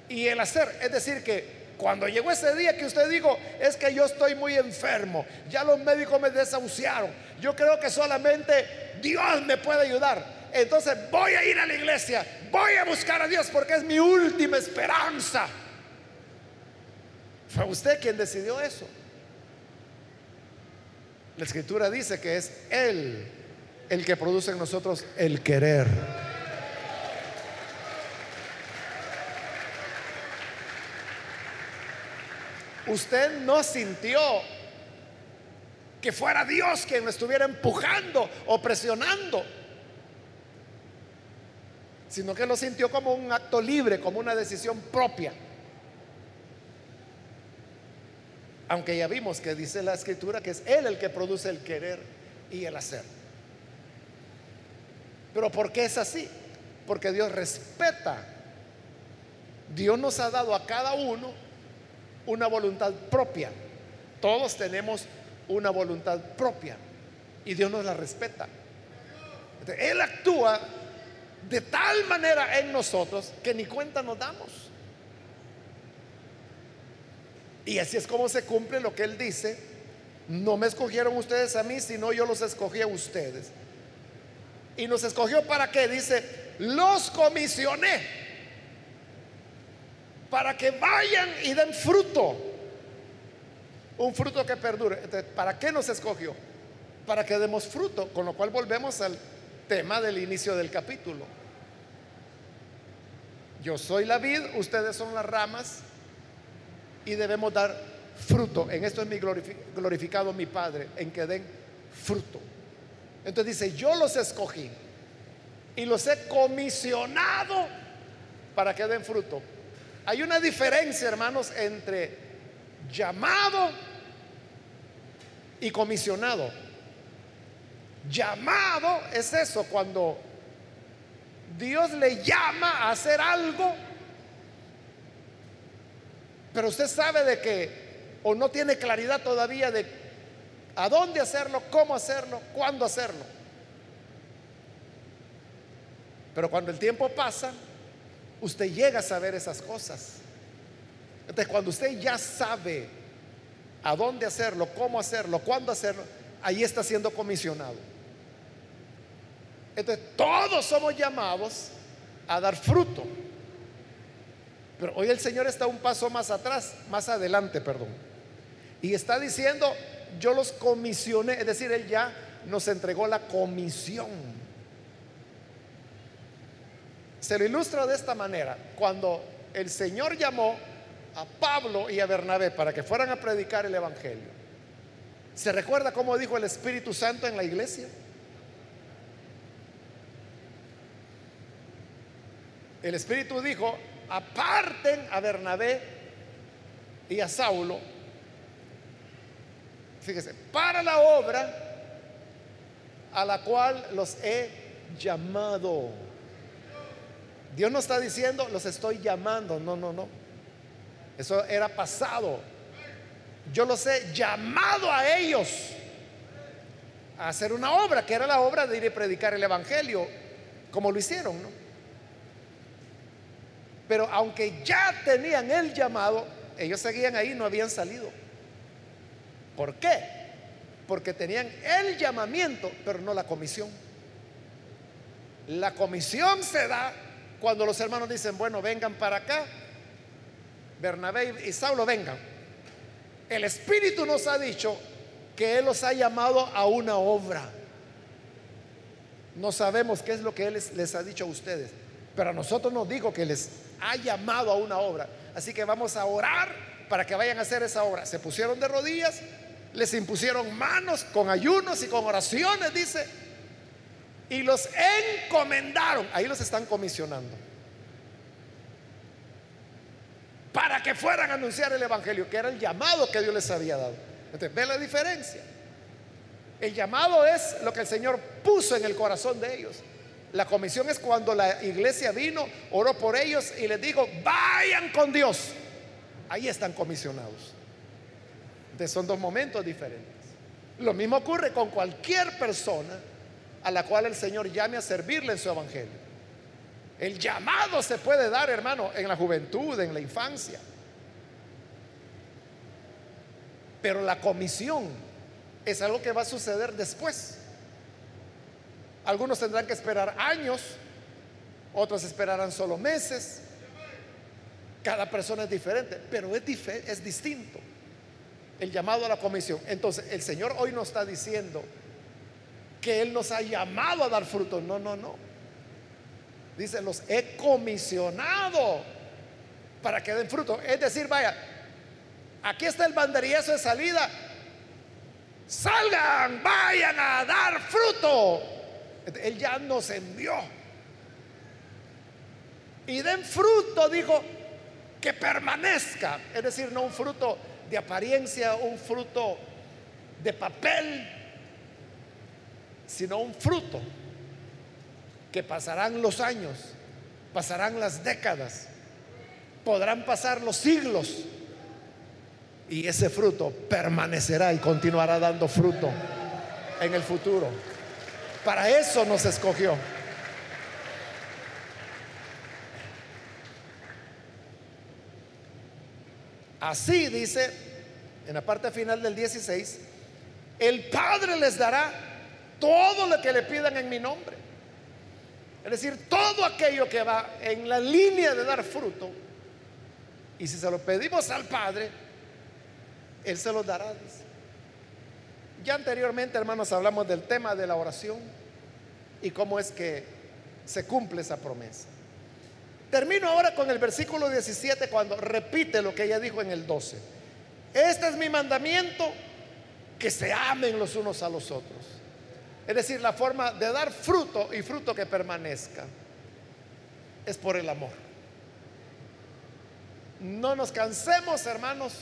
y el hacer. Es decir, que cuando llegó ese día que usted dijo, es que yo estoy muy enfermo, ya los médicos me desahuciaron, yo creo que solamente Dios me puede ayudar. Entonces voy a ir a la iglesia, voy a buscar a Dios porque es mi última esperanza. Fue usted quien decidió eso. La escritura dice que es Él el que produce en nosotros el querer. Usted no sintió que fuera Dios quien lo estuviera empujando o presionando, sino que lo sintió como un acto libre, como una decisión propia. Aunque ya vimos que dice la escritura que es Él el que produce el querer y el hacer. Pero ¿por qué es así? Porque Dios respeta. Dios nos ha dado a cada uno una voluntad propia. Todos tenemos una voluntad propia y Dios nos la respeta. Él actúa de tal manera en nosotros que ni cuenta nos damos. Y así es como se cumple lo que Él dice. No me escogieron ustedes a mí, sino yo los escogí a ustedes. Y nos escogió para qué? Dice, los comisioné para que vayan y den fruto. Un fruto que perdure. ¿Para qué nos escogió? Para que demos fruto, con lo cual volvemos al tema del inicio del capítulo. Yo soy la vid, ustedes son las ramas y debemos dar fruto. En esto es mi glorificado mi Padre, en que den fruto. Entonces dice, yo los escogí y los he comisionado para que den fruto. Hay una diferencia, hermanos, entre llamado y comisionado. Llamado es eso, cuando Dios le llama a hacer algo, pero usted sabe de que, o no tiene claridad todavía de a dónde hacerlo, cómo hacerlo, cuándo hacerlo. Pero cuando el tiempo pasa, usted llega a saber esas cosas. Entonces, cuando usted ya sabe a dónde hacerlo, cómo hacerlo, cuándo hacerlo, ahí está siendo comisionado. Entonces, todos somos llamados a dar fruto. Pero hoy el Señor está un paso más atrás, más adelante, perdón. Y está diciendo, yo los comisioné, es decir, Él ya nos entregó la comisión. Se lo ilustro de esta manera. Cuando el Señor llamó a Pablo y a Bernabé para que fueran a predicar el Evangelio, ¿se recuerda cómo dijo el Espíritu Santo en la iglesia? El Espíritu dijo, aparten a Bernabé y a Saulo, fíjese, para la obra a la cual los he llamado. Dios no está diciendo, los estoy llamando. No, no, no. Eso era pasado. Yo los he llamado a ellos a hacer una obra, que era la obra de ir a predicar el Evangelio, como lo hicieron, ¿no? Pero aunque ya tenían el llamado, ellos seguían ahí, no habían salido. ¿Por qué? Porque tenían el llamamiento, pero no la comisión. La comisión se da cuando los hermanos dicen, bueno, vengan para acá, Bernabé y Saulo vengan. El Espíritu nos ha dicho que Él los ha llamado a una obra. No sabemos qué es lo que Él les, ha dicho a ustedes, pero a nosotros nos dijo que les ha llamado a una obra. Así que vamos a orar para que vayan a hacer esa obra. Se pusieron de rodillas, les impusieron manos con ayunos y con oraciones, dice, y los encomendaron. Ahí los están comisionando. Para que fueran a anunciar el Evangelio, que era el llamado que Dios les había dado. Entonces, ve la diferencia. El llamado es lo que el Señor puso en el corazón de ellos. La comisión es cuando la iglesia vino, oró por ellos y les dijo, vayan con Dios. Ahí están comisionados. Entonces son dos momentos diferentes. Lo mismo ocurre con cualquier persona a la cual el Señor llame a servirle en su evangelio. El llamado se puede dar, hermano, en la juventud, en la infancia. Pero la comisión es algo que va a suceder después. Algunos tendrán que esperar años, otros esperarán solo meses. Cada persona es diferente, pero es, es distinto el llamado a la comisión. Entonces, el Señor hoy nos está diciendo, que Él nos ha llamado a dar fruto. No, no, no. Dice, los he comisionado para que den fruto. Es decir, vaya, aquí está el banderillazo de salida. Salgan, vayan a dar fruto. Él ya nos envió. Y den fruto, dijo, que permanezca. Es decir, no un fruto de apariencia, un fruto de papel, sino un fruto que pasarán los años, pasarán las décadas, podrán pasar los siglos y ese fruto permanecerá y continuará dando fruto en el futuro. Para eso nos escogió. Así dice en la parte final del 16, el Padre les dará todo lo que le pidan en mi nombre. Es decir, todo aquello que va en la línea de dar fruto. Y si se lo pedimos al Padre, Él se lo dará. Ya anteriormente, hermanos, hablamos del tema de la oración y cómo es que se cumple esa promesa. Termino ahora con el versículo 17 cuando repite lo que ella dijo en el 12. Este es mi mandamiento, que se amen los unos a los otros. Es decir, la forma de dar fruto y fruto que permanezca es por el amor. No nos cansemos, hermanos,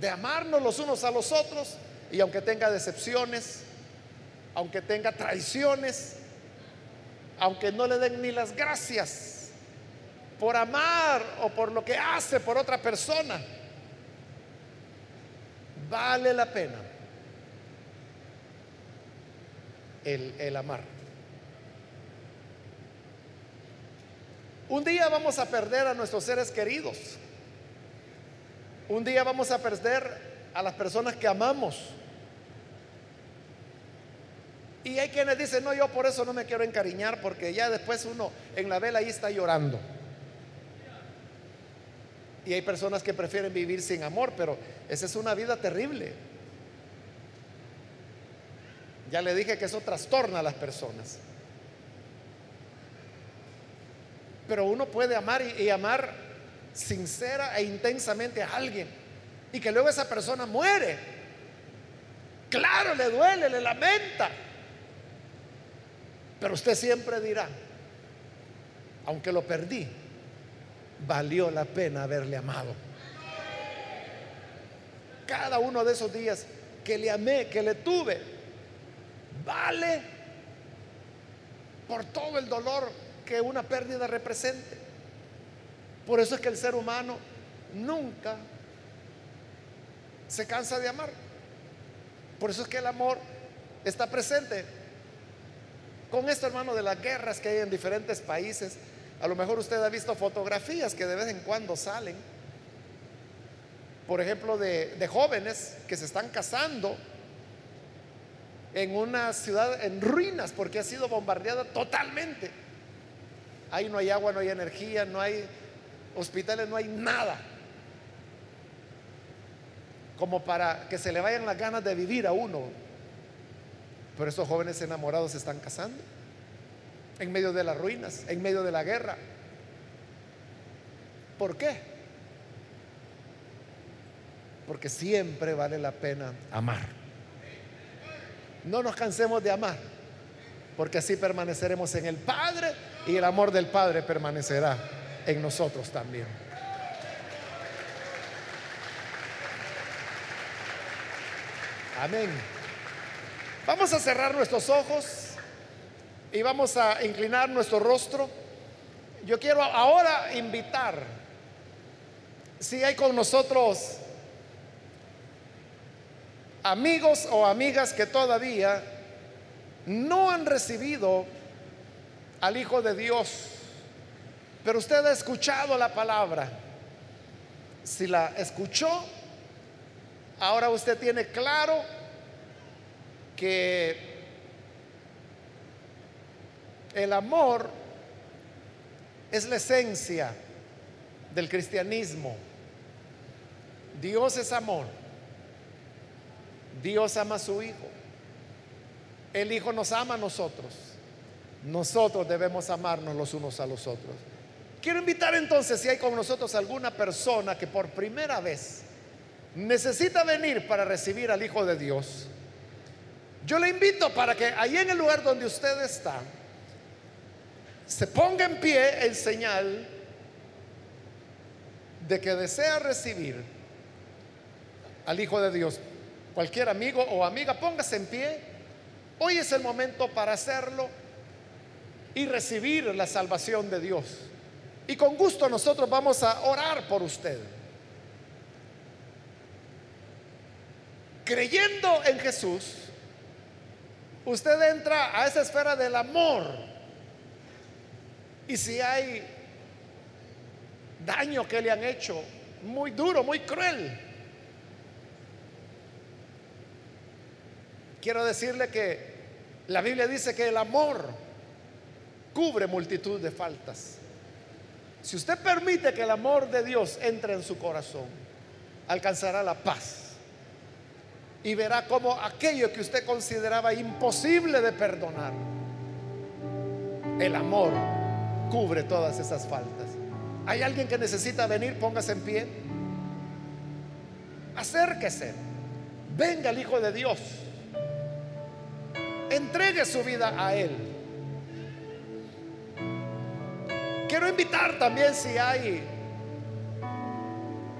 de amarnos los unos a los otros y aunque tenga decepciones, aunque tenga traiciones, aunque no le den ni las gracias por amar o por lo que hace por otra persona, vale la pena el, amar. Un día vamos a perder a nuestros seres queridos. Un día vamos a perder a las personas que amamos. Y hay quienes dicen, no, yo por eso no me quiero encariñar, porque ya después uno en la vela ahí está llorando. Y hay personas que prefieren vivir sin amor, pero esa es una vida terrible. Ya le dije que eso trastorna a las personas. Pero uno puede amar y, amar sincera e intensamente a alguien y que luego esa persona muere. Claro, le duele, le lamenta. Pero usted siempre dirá, aunque lo perdí, valió la pena haberle amado. Cada uno de esos días que le amé, que le tuve, vale por todo el dolor que una pérdida represente. Por eso es que el ser humano nunca se cansa de amar. Por eso es que el amor está presente. Con esto, hermano, de las guerras que hay en diferentes países, a lo mejor usted ha visto fotografías que de vez en cuando salen, por ejemplo, de, de jóvenes que se están casando en una ciudad en ruinas porque ha sido bombardeada totalmente. Ahí no hay agua, no hay energía, no hay hospitales, no hay nada. Como para que se le vayan las ganas de vivir a uno. Pero estos jóvenes enamorados se están casando en medio de las ruinas, en medio de la guerra. ¿Por qué? Porque siempre vale la pena amar. No nos cansemos de amar, porque así permaneceremos en el Padre y el amor del Padre permanecerá en nosotros también. Amén. Vamos a cerrar nuestros ojos y vamos a inclinar nuestro rostro. Yo quiero ahora invitar, si hay con nosotros amigos o amigas que todavía no han recibido al Hijo de Dios, pero usted ha escuchado la palabra. Si la escuchó, ahora usted tiene claro que el amor es la esencia del cristianismo. Dios es amor. Dios ama a su Hijo. El Hijo nos ama a nosotros. Nosotros debemos amarnos los unos a los otros. Quiero invitar entonces si hay con nosotros alguna persona que por primera vez necesita venir para recibir al Hijo de Dios, yo le invito para que ahí en el lugar donde usted está, se ponga en pie en señal de que desea recibir al Hijo de Dios. Cualquier amigo o amiga, póngase en pie. Hoy es el momento para hacerlo y recibir la salvación de Dios. Y con gusto nosotros vamos a orar por usted. Creyendo en Jesús, usted entra a esa esfera del amor. Y si hay daño que le han hecho, muy duro, muy cruel, quiero decirle que la Biblia dice que el amor cubre multitud de faltas. Si usted permite que el amor de Dios entre en su corazón, alcanzará la paz y verá cómo aquello que usted consideraba imposible de perdonar, el amor cubre todas esas faltas. ¿Hay alguien que necesita venir? Póngase en pie. Acérquese. Venga el Hijo de Dios. Entregue su vida a Él. Quiero invitar también si hay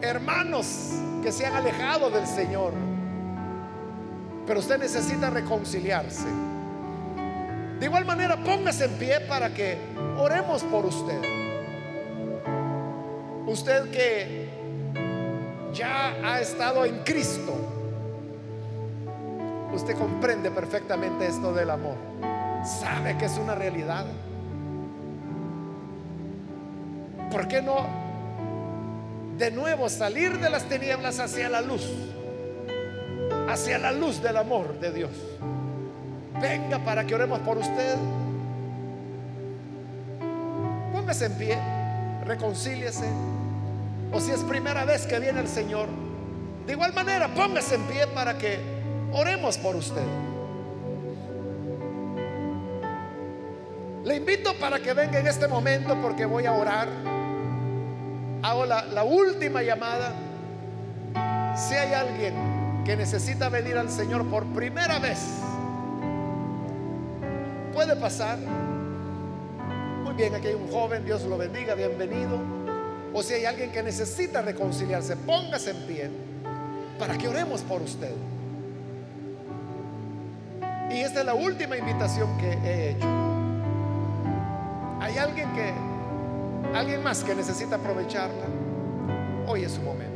hermanos que se han alejado del Señor pero usted necesita reconciliarse. De igual manera, póngase en pie para que oremos por usted. Usted que ya ha estado en Cristo, usted comprende perfectamente esto del amor. Sabe que es una realidad. ¿Por qué no de nuevo salir de las tinieblas hacia la luz? Hacia la luz del amor de Dios. Venga para que oremos por usted. Póngase en pie, reconcíliese. O si es primera vez que viene el Señor, de igual manera, póngase en pie para que oremos por usted. Le invito para que venga en este momento porque voy a orar. Hago la, la última llamada. Si hay alguien que necesita venir al Señor por primera vez, puede pasar. Muy bien, aquí hay un joven, Dios lo bendiga, bienvenido. O si hay alguien que necesita reconciliarse, póngase en pie para que oremos por usted. Y esta es la última invitación que he hecho. Hay alguien que, alguien más que necesita aprovecharla. Hoy es su momento.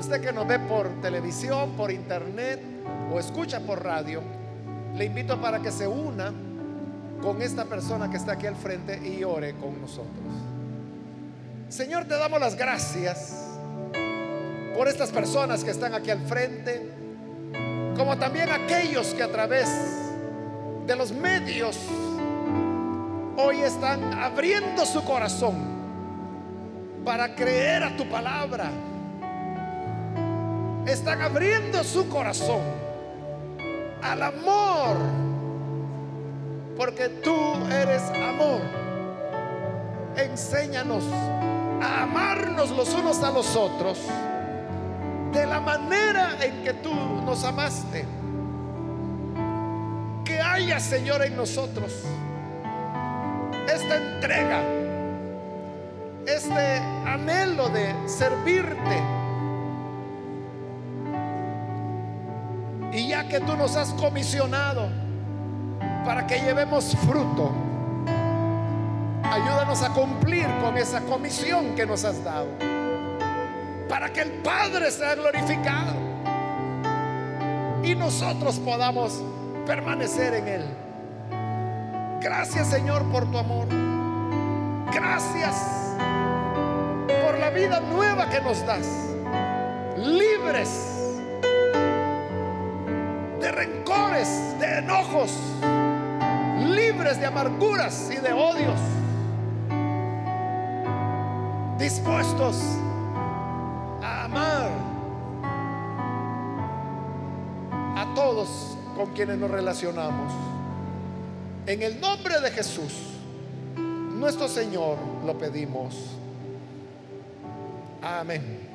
Usted que nos ve por televisión, por internet o escucha por radio, le invito para que se una con esta persona que está aquí al frente y ore con nosotros. Señor, te damos las gracias por estas personas que están aquí al frente, como también aquellos que a través de los medios hoy están abriendo su corazón para creer a tu palabra están abriendo su corazón al amor, porque tú eres amor. Enséñanos a amarnos los unos a los otros de la manera en que tú nos amaste. Que haya, Señor, en nosotros esta entrega, este anhelo de servirte que tú nos has comisionado para que llevemos fruto, ayúdanos a cumplir con esa comisión que nos has dado. Para que el Padre sea glorificado y nosotros podamos permanecer en Él. Gracias Señor por tu amor. Gracias por la vida nueva que nos das. Libres de enojos, libres de amarguras y de odios, dispuestos a amar a todos con quienes nos relacionamos. En el nombre de Jesús, nuestro Señor lo pedimos. Amén.